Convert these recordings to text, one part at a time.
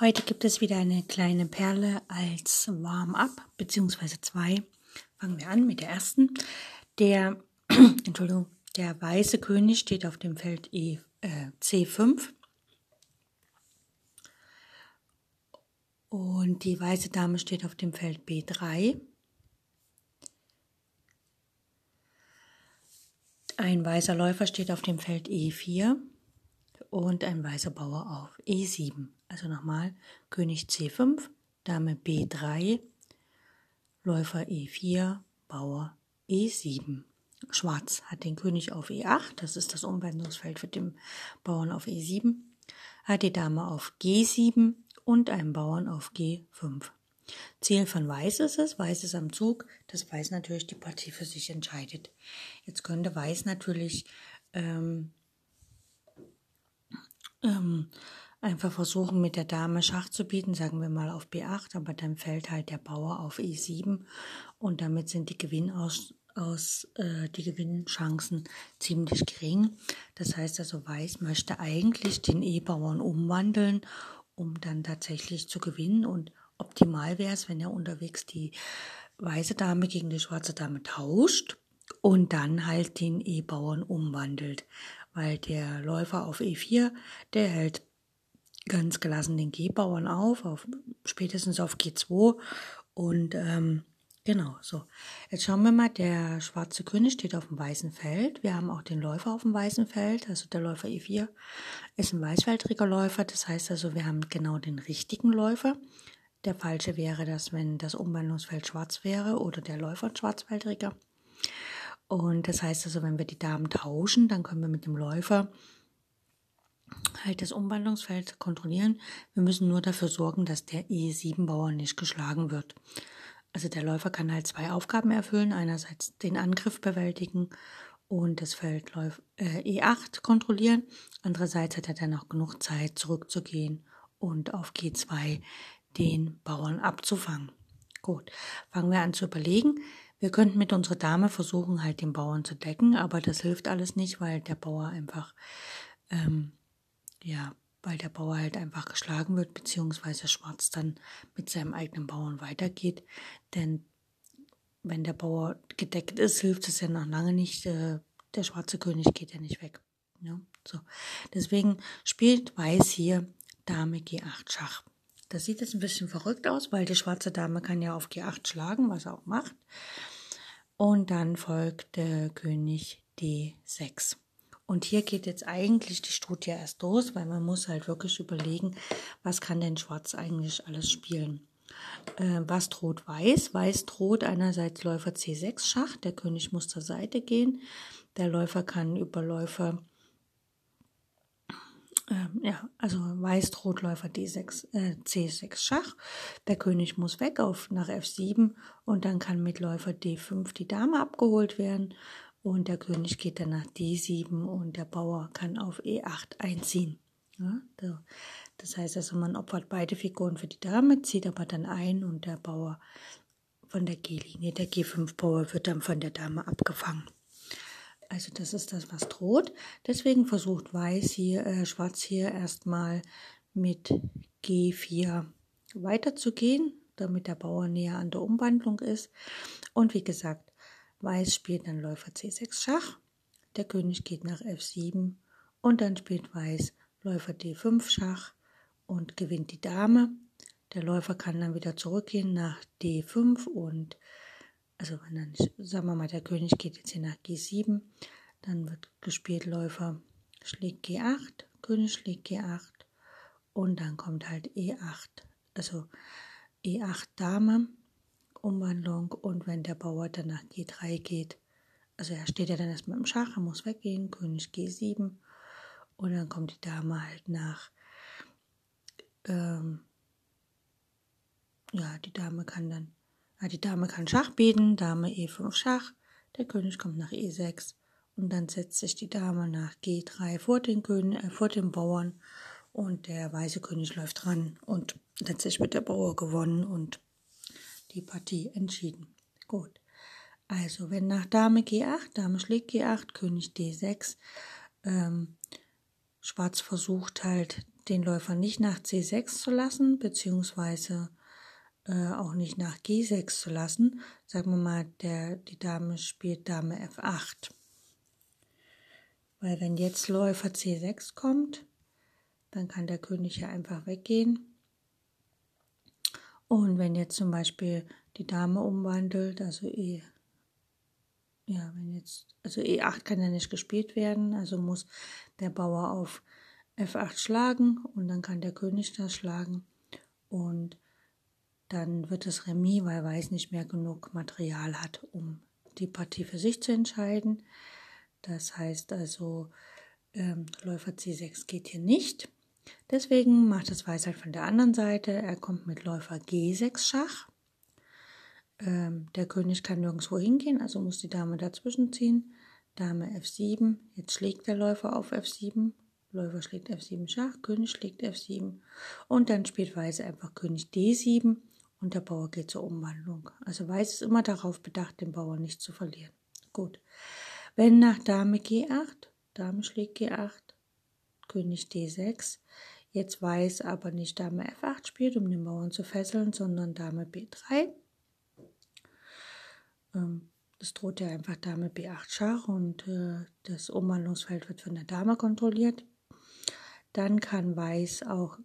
Heute gibt es wieder eine kleine Perle als Warm-up, beziehungsweise zwei. Fangen wir an mit der ersten. Der, Entschuldigung, der weiße König steht auf dem Feld e, äh, C5. Und die weiße Dame steht auf dem Feld B3. Ein weißer Läufer steht auf dem Feld E4 und ein weißer Bauer auf E7. Also nochmal König C5, Dame B3, Läufer E4, Bauer E7. Schwarz hat den König auf E8, das ist das Umwandlungsfeld für den Bauern auf E7, hat die Dame auf G7 und einen Bauern auf G5. Ziel von Weiß ist es, Weiß ist am Zug, dass Weiß natürlich die Partie für sich entscheidet. Jetzt könnte Weiß natürlich ähm, ähm, einfach versuchen, mit der Dame Schach zu bieten, sagen wir mal auf B8, aber dann fällt halt der Bauer auf E7 und damit sind die Gewinnaus aus, äh, die Gewinnchancen ziemlich gering. Das heißt also, Weiß möchte eigentlich den E-Bauern umwandeln, um dann tatsächlich zu gewinnen und optimal wäre es, wenn er unterwegs die weiße Dame gegen die schwarze Dame tauscht und dann halt den E-Bauern umwandelt, weil der Läufer auf E4, der hält ganz gelassen den G-Bauern auf, auf, spätestens auf G2. Und ähm, genau, so. Jetzt schauen wir mal, der schwarze König steht auf dem weißen Feld. Wir haben auch den Läufer auf dem weißen Feld. Also der Läufer E4 ist ein weißfeldriger Läufer. Das heißt also, wir haben genau den richtigen Läufer. Der falsche wäre das, wenn das Umwandlungsfeld schwarz wäre oder der Läufer ein schwarzfeldriger. Und das heißt also, wenn wir die Damen tauschen, dann können wir mit dem Läufer halt das Umwandlungsfeld kontrollieren. Wir müssen nur dafür sorgen, dass der E7-Bauer nicht geschlagen wird. Also der Läufer kann halt zwei Aufgaben erfüllen. Einerseits den Angriff bewältigen und das Feld äh, E8 kontrollieren. Andererseits hat er dann auch genug Zeit zurückzugehen und auf G2 den Bauern abzufangen. Gut, fangen wir an zu überlegen. Wir könnten mit unserer Dame versuchen, halt den Bauern zu decken, aber das hilft alles nicht, weil der Bauer einfach ähm, ja, weil der Bauer halt einfach geschlagen wird, beziehungsweise Schwarz dann mit seinem eigenen Bauern weitergeht. Denn wenn der Bauer gedeckt ist, hilft es ja noch lange nicht. Äh, der schwarze König geht ja nicht weg. Ja, so. Deswegen spielt Weiß hier Dame G8 Schach. Das sieht jetzt ein bisschen verrückt aus, weil die schwarze Dame kann ja auf G8 schlagen, was er auch macht. Und dann folgt der König D6. Und hier geht jetzt eigentlich die Studie erst los, weil man muss halt wirklich überlegen, was kann denn Schwarz eigentlich alles spielen. Äh, was droht Weiß? Weiß droht einerseits Läufer C6 Schach, der König muss zur Seite gehen. Der Läufer kann über Läufer, äh, ja, also Weiß droht Läufer D6, äh, C6 Schach. Der König muss weg auf nach F7 und dann kann mit Läufer D5 die Dame abgeholt werden und der König geht dann nach D7 und der Bauer kann auf E8 einziehen. Ja, das heißt also, man opfert beide Figuren für die Dame, zieht aber dann ein und der Bauer von der G-Linie, der G5-Bauer wird dann von der Dame abgefangen. Also das ist das, was droht. Deswegen versucht Weiß hier, äh, Schwarz hier erstmal mit G4 weiterzugehen, damit der Bauer näher an der Umwandlung ist. Und wie gesagt, Weiß spielt dann Läufer C6 Schach, der König geht nach F7 und dann spielt Weiß Läufer D5 Schach und gewinnt die Dame. Der Läufer kann dann wieder zurückgehen nach D5 und also wenn dann, sagen wir mal, der König geht jetzt hier nach G7, dann wird gespielt Läufer schlägt G8, König schlägt G8 und dann kommt halt E8, also E8 Dame Umwandlung und wenn der Bauer dann nach G3 geht, also er steht ja dann erstmal im Schach, er muss weggehen, König G7 und dann kommt die Dame halt nach ähm, ja, die Dame kann dann, ja, die Dame kann Schach bieten, Dame E5 Schach, der König kommt nach E6 und dann setzt sich die Dame nach G3 vor den König, äh, vor den Bauern. Und der weiße König läuft ran und letztlich wird der Bauer gewonnen und die Partie entschieden. Gut. Also wenn nach Dame G8, Dame schlägt G8, König D6, ähm, Schwarz versucht halt den Läufer nicht nach C6 zu lassen, beziehungsweise äh, auch nicht nach G6 zu lassen. Sagen wir mal, der, die Dame spielt Dame F8. Weil wenn jetzt Läufer C6 kommt, dann kann der König ja einfach weggehen. Und wenn jetzt zum Beispiel die Dame umwandelt, also E, ja, wenn jetzt, also E8 kann ja nicht gespielt werden, also muss der Bauer auf F8 schlagen und dann kann der König das schlagen. Und dann wird es Remis, weil Weiß nicht mehr genug Material hat, um die Partie für sich zu entscheiden. Das heißt also, ähm, Läufer C6 geht hier nicht. Deswegen macht es Weiß halt von der anderen Seite. Er kommt mit Läufer G6 Schach. Ähm, der König kann nirgendwo hingehen, also muss die Dame dazwischen ziehen. Dame F7. Jetzt schlägt der Läufer auf F7. Läufer schlägt F7 Schach, König schlägt F7 und dann spielt Weiß einfach König D7 und der Bauer geht zur Umwandlung. Also Weiß ist immer darauf bedacht, den Bauer nicht zu verlieren. Gut. Wenn nach Dame G8, Dame schlägt G8, König D6, jetzt Weiß aber nicht Dame F8 spielt, um den Bauern zu fesseln, sondern Dame B3. Ähm, das droht ja einfach Dame B8 Schach und äh, das Umwandlungsfeld wird von der Dame kontrolliert. Dann kann Weiß auch,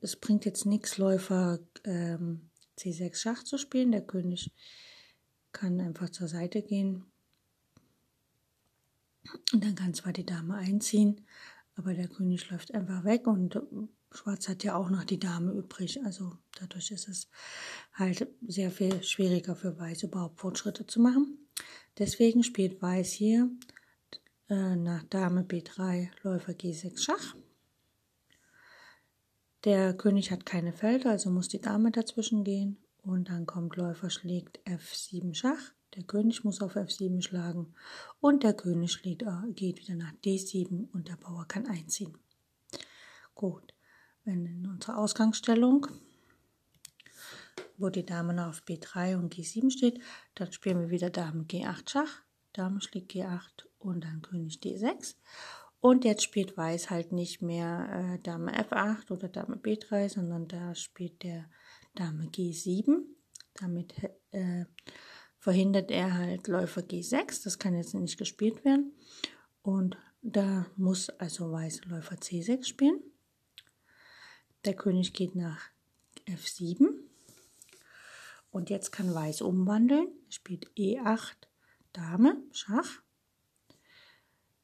es bringt jetzt nichts, Läufer ähm, C6 Schach zu spielen. Der König kann einfach zur Seite gehen. Und dann kann zwar die Dame einziehen, aber der König läuft einfach weg und Schwarz hat ja auch noch die Dame übrig. Also dadurch ist es halt sehr viel schwieriger für Weiß überhaupt Fortschritte zu machen. Deswegen spielt Weiß hier äh, nach Dame B3 Läufer G6 Schach. Der König hat keine Felder, also muss die Dame dazwischen gehen. Und dann kommt Läufer schlägt F7 Schach. Der König muss auf F7 schlagen. Und der König schlägt, äh, geht wieder nach D7 und der Bauer kann einziehen. Gut, wenn in unserer Ausgangsstellung, wo die Dame noch auf B3 und G7 steht, dann spielen wir wieder Dame G8 Schach. Dame schlägt G8 und dann König D6. Und jetzt spielt Weiß halt nicht mehr äh, Dame F8 oder Dame B3, sondern da spielt der Dame G7. Damit äh, verhindert er halt Läufer G6. Das kann jetzt nicht gespielt werden. Und da muss also Weiß Läufer C6 spielen. Der König geht nach F7. Und jetzt kann Weiß umwandeln. Spielt E8 Dame, Schach.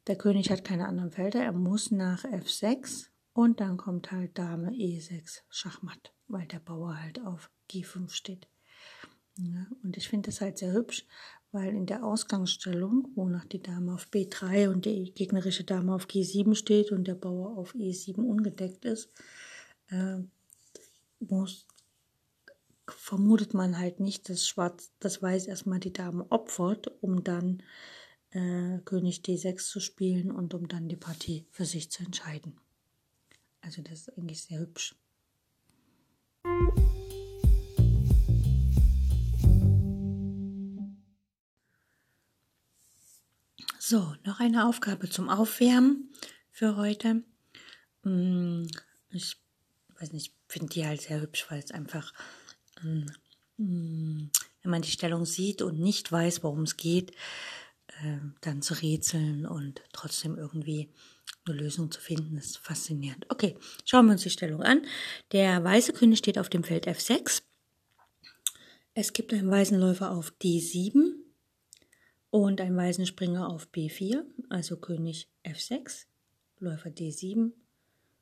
Der König hat keine anderen Felder, er muss nach F6 und dann kommt halt Dame E6 Schachmatt, weil der Bauer halt auf G5 steht. Ja, und ich finde das halt sehr hübsch, weil in der Ausgangsstellung, wo noch die Dame auf B3 und die gegnerische Dame auf G7 steht und der Bauer auf E7 ungedeckt ist, äh, muss, vermutet man halt nicht, dass Schwarz, das Weiß erstmal die Dame opfert, um dann äh, König D6 zu spielen und um dann die Partie für sich zu entscheiden. Also das ist eigentlich sehr hübsch. So, noch eine Aufgabe zum Aufwärmen für heute. Mm, ich weiß nicht, finde die halt sehr hübsch, weil es einfach, mm, mm, wenn man die Stellung sieht und nicht weiß, worum es geht, äh, dann zu rätseln und trotzdem irgendwie eine Lösung zu finden, ist faszinierend. Okay, schauen wir uns die Stellung an. Der weiße König steht auf dem Feld F6. Es gibt einen weißen Läufer auf D7 und einen weißen Springer auf B4, also König F6, Läufer D7,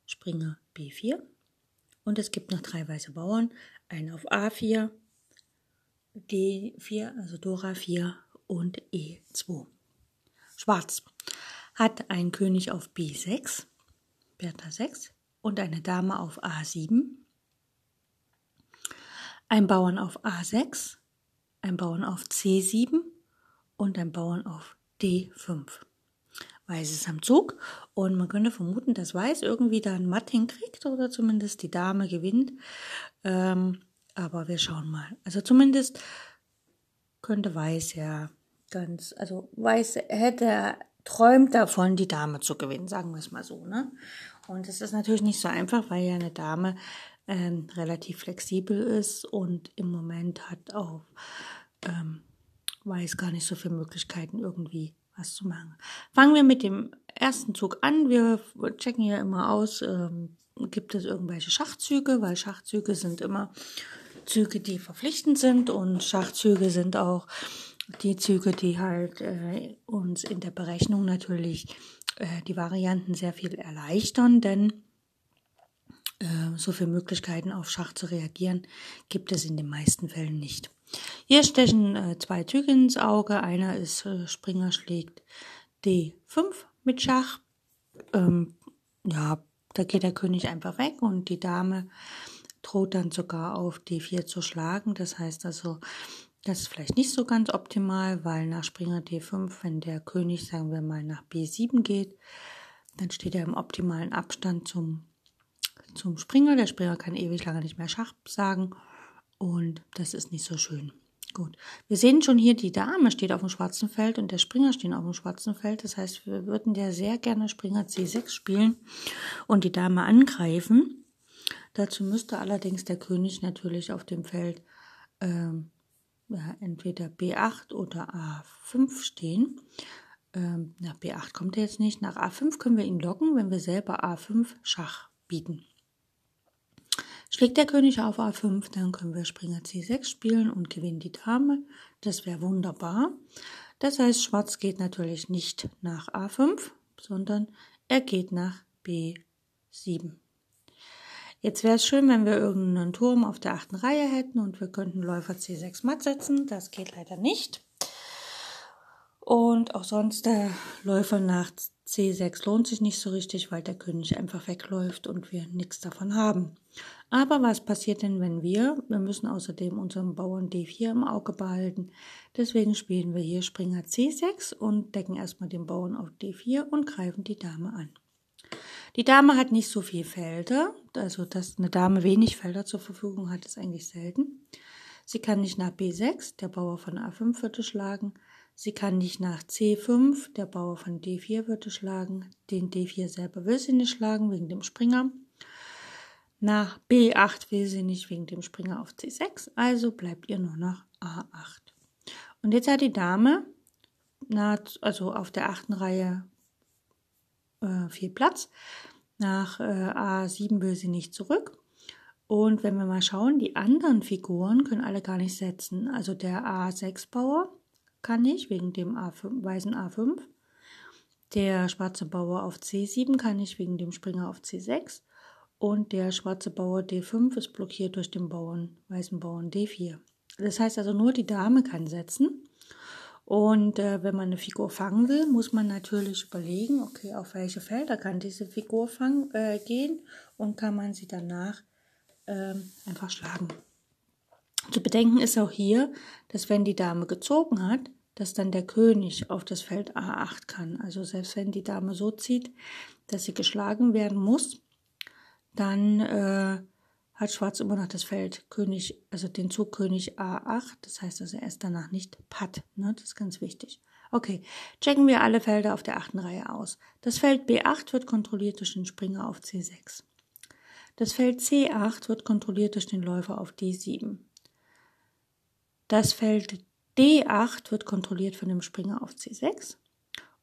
Springer B4. Und es gibt noch drei weiße Bauern, einen auf A4, D4, also Dora 4 und E2. Schwarz hat einen König auf B6, Bertha 6, und eine Dame auf A7, ein Bauern auf A6, ein Bauern auf C7 und ein Bauern auf D5. Weiß ist am Zug und man könnte vermuten, dass Weiß irgendwie da ein Matt hinkriegt oder zumindest die Dame gewinnt. Ähm, aber wir schauen mal. Also zumindest könnte Weiß ja ganz, also Weiß hätte träumt davon, die Dame zu gewinnen, sagen wir es mal so. Ne? Und es ist natürlich nicht so einfach, weil ja eine Dame ähm, relativ flexibel ist und im Moment hat auch ähm, Weiß gar nicht so viele Möglichkeiten irgendwie was zu machen. Fangen wir mit dem ersten Zug an. Wir checken ja immer aus, ähm, gibt es irgendwelche Schachzüge, weil Schachzüge sind immer Züge, die verpflichtend sind und Schachzüge sind auch die Züge, die halt äh, uns in der Berechnung natürlich äh, die Varianten sehr viel erleichtern, denn so viele Möglichkeiten auf Schach zu reagieren gibt es in den meisten Fällen nicht. Hier stechen äh, zwei Züge ins Auge. Einer ist äh, Springer schlägt D5 mit Schach. Ähm, ja, da geht der König einfach weg und die Dame droht dann sogar auf D4 zu schlagen. Das heißt also, das ist vielleicht nicht so ganz optimal, weil nach Springer D5, wenn der König, sagen wir mal, nach B7 geht, dann steht er im optimalen Abstand zum, zum Springer. Der Springer kann ewig lange nicht mehr Schach sagen und das ist nicht so schön. Gut, wir sehen schon hier, die Dame steht auf dem schwarzen Feld und der Springer steht auf dem schwarzen Feld. Das heißt, wir würden ja sehr gerne Springer C6 spielen und die Dame angreifen. Dazu müsste allerdings der König natürlich auf dem Feld ähm, ja, entweder B8 oder A5 stehen. Ähm, nach B8 kommt er jetzt nicht. Nach A5 können wir ihn locken, wenn wir selber A5 Schach bieten. Schlägt der König auf A5, dann können wir Springer C6 spielen und gewinnen die Dame. Das wäre wunderbar. Das heißt, Schwarz geht natürlich nicht nach A5, sondern er geht nach B7. Jetzt wäre es schön, wenn wir irgendeinen Turm auf der achten Reihe hätten und wir könnten Läufer C6 matt setzen. Das geht leider nicht. Und auch sonst der Läufer nach C6 lohnt sich nicht so richtig, weil der König einfach wegläuft und wir nichts davon haben. Aber was passiert denn, wenn wir, wir müssen außerdem unseren Bauern D4 im Auge behalten. Deswegen spielen wir hier Springer C6 und decken erstmal den Bauern auf D4 und greifen die Dame an. Die Dame hat nicht so viel Felder, also dass eine Dame wenig Felder zur Verfügung hat, ist eigentlich selten. Sie kann nicht nach B6, der Bauer von A5 würde schlagen. Sie kann nicht nach C5, der Bauer von D4 würde schlagen. Den D4 selber will sie nicht schlagen wegen dem Springer. Nach B8 will sie nicht wegen dem Springer auf C6, also bleibt ihr nur noch A8. Und jetzt hat die Dame, also auf der achten Reihe äh, viel Platz. Nach äh, A7 will sie nicht zurück. Und wenn wir mal schauen, die anderen Figuren können alle gar nicht setzen. Also der A6-Bauer kann nicht, wegen dem A5, weißen A5. Der schwarze Bauer auf C7 kann nicht, wegen dem Springer auf C6. Und der schwarze Bauer D5 ist blockiert durch den Bauern, weißen Bauern D4. Das heißt also, nur die Dame kann setzen. Und äh, wenn man eine Figur fangen will, muss man natürlich überlegen, okay, auf welche Felder kann diese Figur fang, äh, gehen und kann man sie danach äh, einfach schlagen. Zu bedenken ist auch hier, dass wenn die Dame gezogen hat, dass dann der König auf das Feld A8 kann. Also selbst wenn die Dame so zieht, dass sie geschlagen werden muss, dann äh, hat Schwarz immer noch das Feld König, also den Zug König A8. Das heißt also, er ist danach nicht Patt. Ne? Das ist ganz wichtig. Okay, checken wir alle Felder auf der achten Reihe aus. Das Feld B8 wird kontrolliert durch den Springer auf C6. Das Feld C8 wird kontrolliert durch den Läufer auf D7. Das Feld D8 wird kontrolliert von dem Springer auf C6.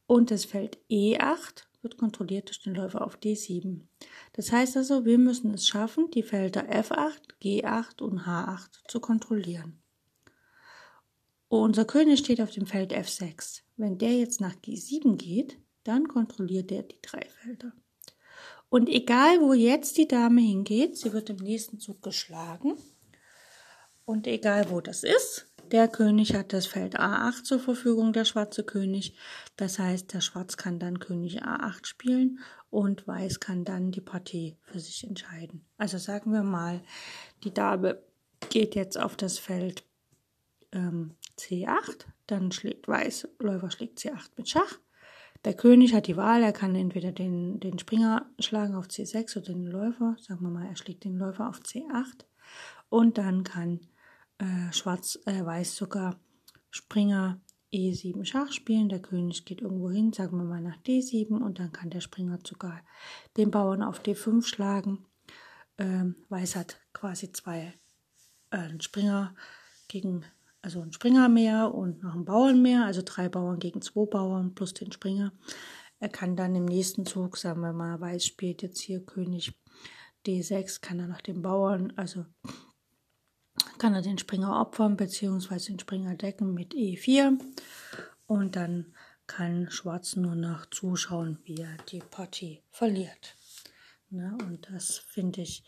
Und das Feld E8 wird kontrolliert durch den Läufer auf D7. Das heißt also, wir müssen es schaffen, die Felder F8, G8 und H8 zu kontrollieren. unser König steht auf dem Feld F6. Wenn der jetzt nach G7 geht, dann kontrolliert er die drei Felder. Und egal, wo jetzt die Dame hingeht, sie wird im nächsten Zug geschlagen. Und egal, wo das ist, Der König hat das Feld A8 zur Verfügung, der schwarze König. Das heißt, der Schwarz kann dann König A8 spielen und Weiß kann dann die Partie für sich entscheiden. Also sagen wir mal, die Dame geht jetzt auf das Feld ähm, C8, dann schlägt Weiß, Läufer schlägt C8 mit Schach. Der König hat die Wahl, er kann entweder den, den Springer schlagen auf C6 oder den Läufer, sagen wir mal, er schlägt den Läufer auf C8 und dann kann äh, Schwarz, äh, Weiß sogar Springer E7 Schach spielen. Der König geht irgendwo hin, sagen wir mal nach D7 und dann kann der Springer sogar den Bauern auf D5 schlagen. Ähm, Weiß hat quasi zwei äh, Springer gegen, also ein Springer mehr und noch einen Bauern mehr, also drei Bauern gegen zwei Bauern plus den Springer. Er kann dann im nächsten Zug, sagen wir mal, Weiß spielt jetzt hier König D6, kann er nach dem Bauern, also kann er den Springer opfern bzw. den Springer decken mit E4 und dann kann Schwarz nur noch zuschauen, wie er die Partie verliert. Ne? Und das finde ich,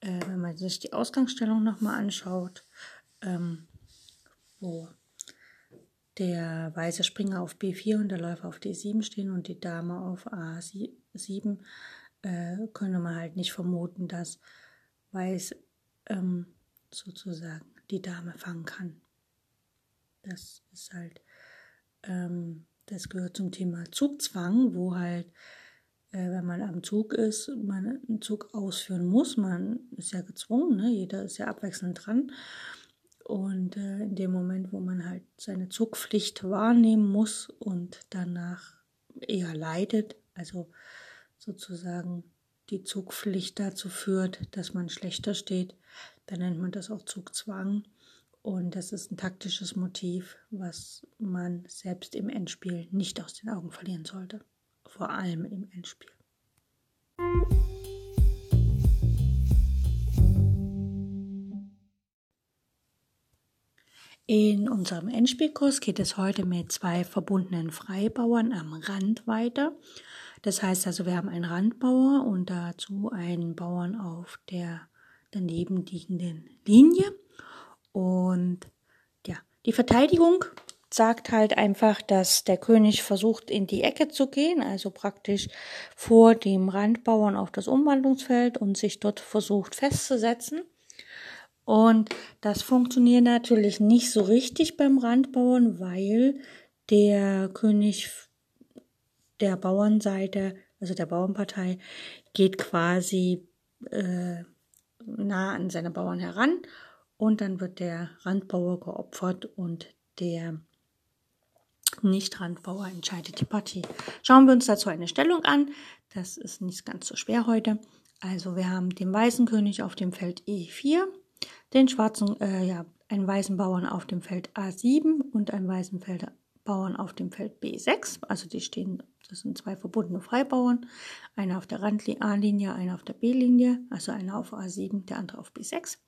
äh, wenn man sich die Ausgangsstellung nochmal anschaut, ähm, wo der weiße Springer auf B4 und der Läufer auf D7 stehen und die Dame auf A7, äh, könnte man halt nicht vermuten, dass Weiß ähm, sozusagen die Dame fangen kann. Das ist halt, ähm, das gehört zum Thema Zugzwang, wo halt, äh, wenn man am Zug ist, man einen Zug ausführen muss. Man ist ja gezwungen, ne? jeder ist ja abwechselnd dran. Und äh, in dem Moment, wo man halt seine Zugpflicht wahrnehmen muss und danach eher leidet, also sozusagen die Zugpflicht dazu führt, dass man schlechter steht, dann nennt man das auch Zugzwang. Und das ist ein taktisches Motiv, was man selbst im Endspiel nicht aus den Augen verlieren sollte. Vor allem im Endspiel. In unserem Endspielkurs geht es heute mit zwei verbundenen Freibauern am Rand weiter. Das heißt also, wir haben einen Randbauer und dazu einen Bauern auf der daneben liegenden Linie. Und ja, die Verteidigung sagt halt einfach, dass der König versucht, in die Ecke zu gehen, also praktisch vor dem Randbauern auf das Umwandlungsfeld und sich dort versucht festzusetzen. Und das funktioniert natürlich nicht so richtig beim Randbauern, weil der König der Bauernseite, also der Bauernpartei, geht quasi äh, nah an seine Bauern heran und dann wird der Randbauer geopfert und der Nicht-Randbauer entscheidet die Partie. Schauen wir uns dazu eine Stellung an. Das ist nicht ganz so schwer heute. Also wir haben den weißen König auf dem Feld E4, den schwarzen, äh, ja, einen weißen Bauern auf dem Feld A7 und einen weißen Feld Bauern auf dem Feld B6. Also die stehen, das sind zwei verbundene Freibauern. Einer auf der Rand A-Linie, einer auf der B-Linie. Also einer auf A7, der andere auf B6.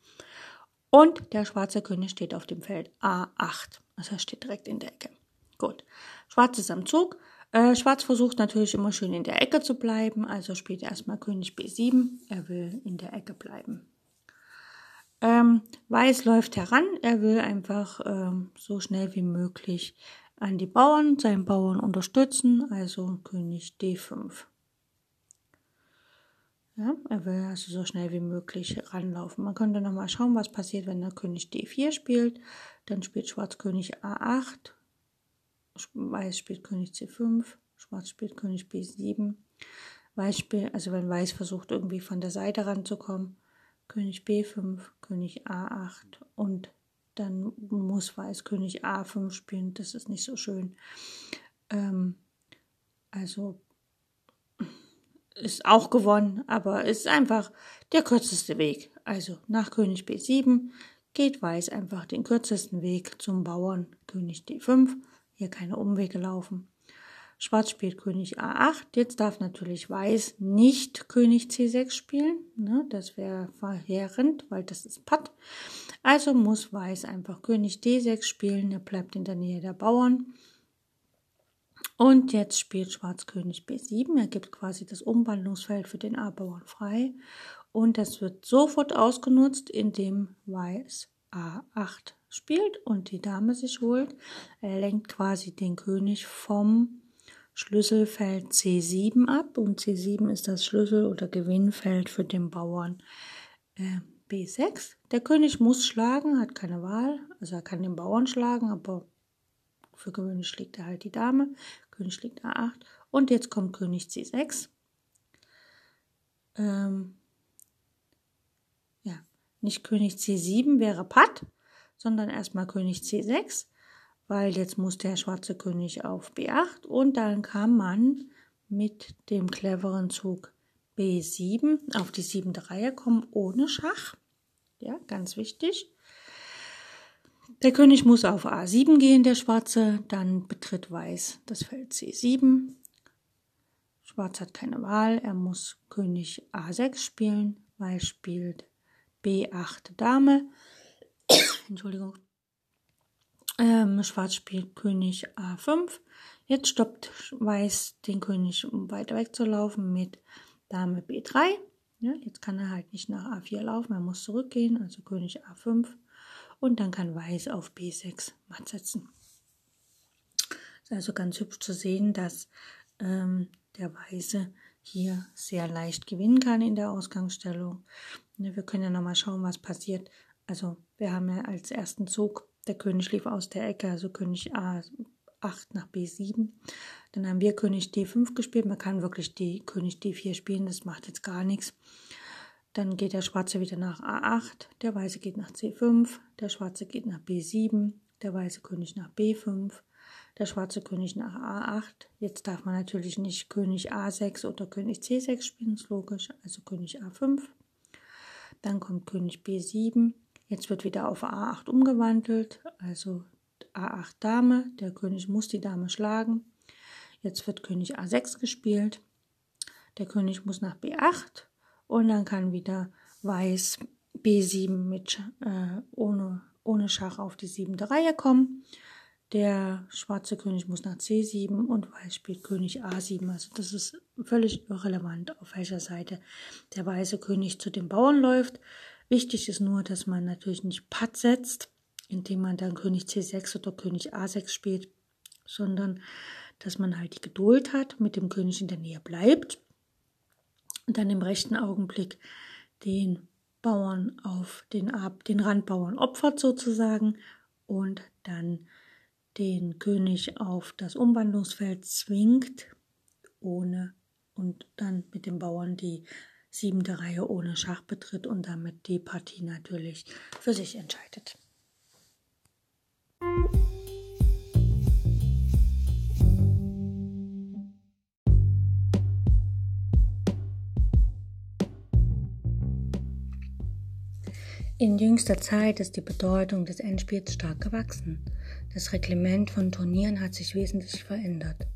Und der schwarze König steht auf dem Feld A8. Also er steht direkt in der Ecke. Gut. Schwarz ist am Zug. Äh, Schwarz versucht natürlich immer schön in der Ecke zu bleiben. Also spielt er erstmal König B7. Er will in der Ecke bleiben. Ähm, Weiß läuft heran. Er will einfach ähm, so schnell wie möglich an die Bauern, seinen Bauern unterstützen, also König D5. Ja, er will also so schnell wie möglich ranlaufen. Man könnte nochmal schauen, was passiert, wenn der König D4 spielt. Dann spielt Schwarz König A8, Weiß spielt König C5, Schwarz spielt König B7. Weiß spielt, also wenn Weiß versucht irgendwie von der Seite ranzukommen, König B5, König A8 und dann muss Weiß König A5 spielen. Das ist nicht so schön. Ähm, also ist auch gewonnen, aber ist einfach der kürzeste Weg. Also nach König B7 geht Weiß einfach den kürzesten Weg zum Bauern König D5. Hier keine Umwege laufen. Schwarz spielt König A8. Jetzt darf natürlich Weiß nicht König C6 spielen. Ne? Das wäre verheerend, weil das ist Patt. Also muss Weiß einfach König D6 spielen. Er bleibt in der Nähe der Bauern. Und jetzt spielt Schwarz König B7. Er gibt quasi das Umwandlungsfeld für den A-Bauern frei. Und das wird sofort ausgenutzt, indem Weiß A8 spielt und die Dame sich holt. Er lenkt quasi den König vom Schlüsselfeld C7 ab und C7 ist das Schlüssel- oder Gewinnfeld für den Bauern äh, B6. Der König muss schlagen, hat keine Wahl, also er kann den Bauern schlagen, aber für gewöhnlich schlägt er halt die Dame. König schlägt A8 und jetzt kommt König C6. Ähm, ja, nicht König C7 wäre Patt, sondern erstmal König C6 weil jetzt muss der schwarze König auf B8 und dann kann man mit dem cleveren Zug B7 auf die 7 Reihe kommen ohne Schach. Ja, ganz wichtig. Der König muss auf A7 gehen, der Schwarze, dann betritt Weiß das Feld C7. Schwarz hat keine Wahl, er muss König A6 spielen, Weiß spielt B8 Dame. Entschuldigung. Ähm, Schwarz spielt König A5. Jetzt stoppt Weiß den König, um weiter wegzulaufen mit Dame B3. Ja, jetzt kann er halt nicht nach A4 laufen, er muss zurückgehen, also König A5. Und dann kann Weiß auf B6 matt setzen. Ist also ganz hübsch zu sehen, dass ähm, der Weiße hier sehr leicht gewinnen kann in der Ausgangsstellung. Wir können ja nochmal schauen, was passiert. Also wir haben ja als ersten Zug der König lief aus der Ecke, also König A8 nach B7. Dann haben wir König D5 gespielt. Man kann wirklich die König D4 spielen, das macht jetzt gar nichts. Dann geht der Schwarze wieder nach A8, der Weiße geht nach C5, der Schwarze geht nach B7, der Weiße König nach B5, der Schwarze König nach A8. Jetzt darf man natürlich nicht König A6 oder König C6 spielen, ist logisch, also König A5. Dann kommt König B7, Jetzt wird wieder auf A8 umgewandelt, also A8 Dame. Der König muss die Dame schlagen. Jetzt wird König A6 gespielt. Der König muss nach B8 und dann kann wieder Weiß B7 mit äh, ohne, ohne Schach auf die siebte Reihe kommen. Der schwarze König muss nach C7 und Weiß spielt König A7. Also das ist völlig irrelevant, auf welcher Seite der weiße König zu den Bauern läuft. Wichtig ist nur, dass man natürlich nicht Patt setzt, indem man dann König C6 oder König A6 spielt, sondern dass man halt die Geduld hat, mit dem König in der Nähe bleibt und dann im rechten Augenblick den Bauern auf den, Ab den Randbauern opfert sozusagen und dann den König auf das Umwandlungsfeld zwingt, ohne und dann mit den Bauern die siebente Reihe ohne Schach betritt und damit die Partie natürlich für sich entscheidet. In jüngster Zeit ist die Bedeutung des Endspiels stark gewachsen. Das Reglement von Turnieren hat sich wesentlich verändert.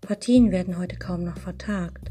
Partien werden heute kaum noch vertagt.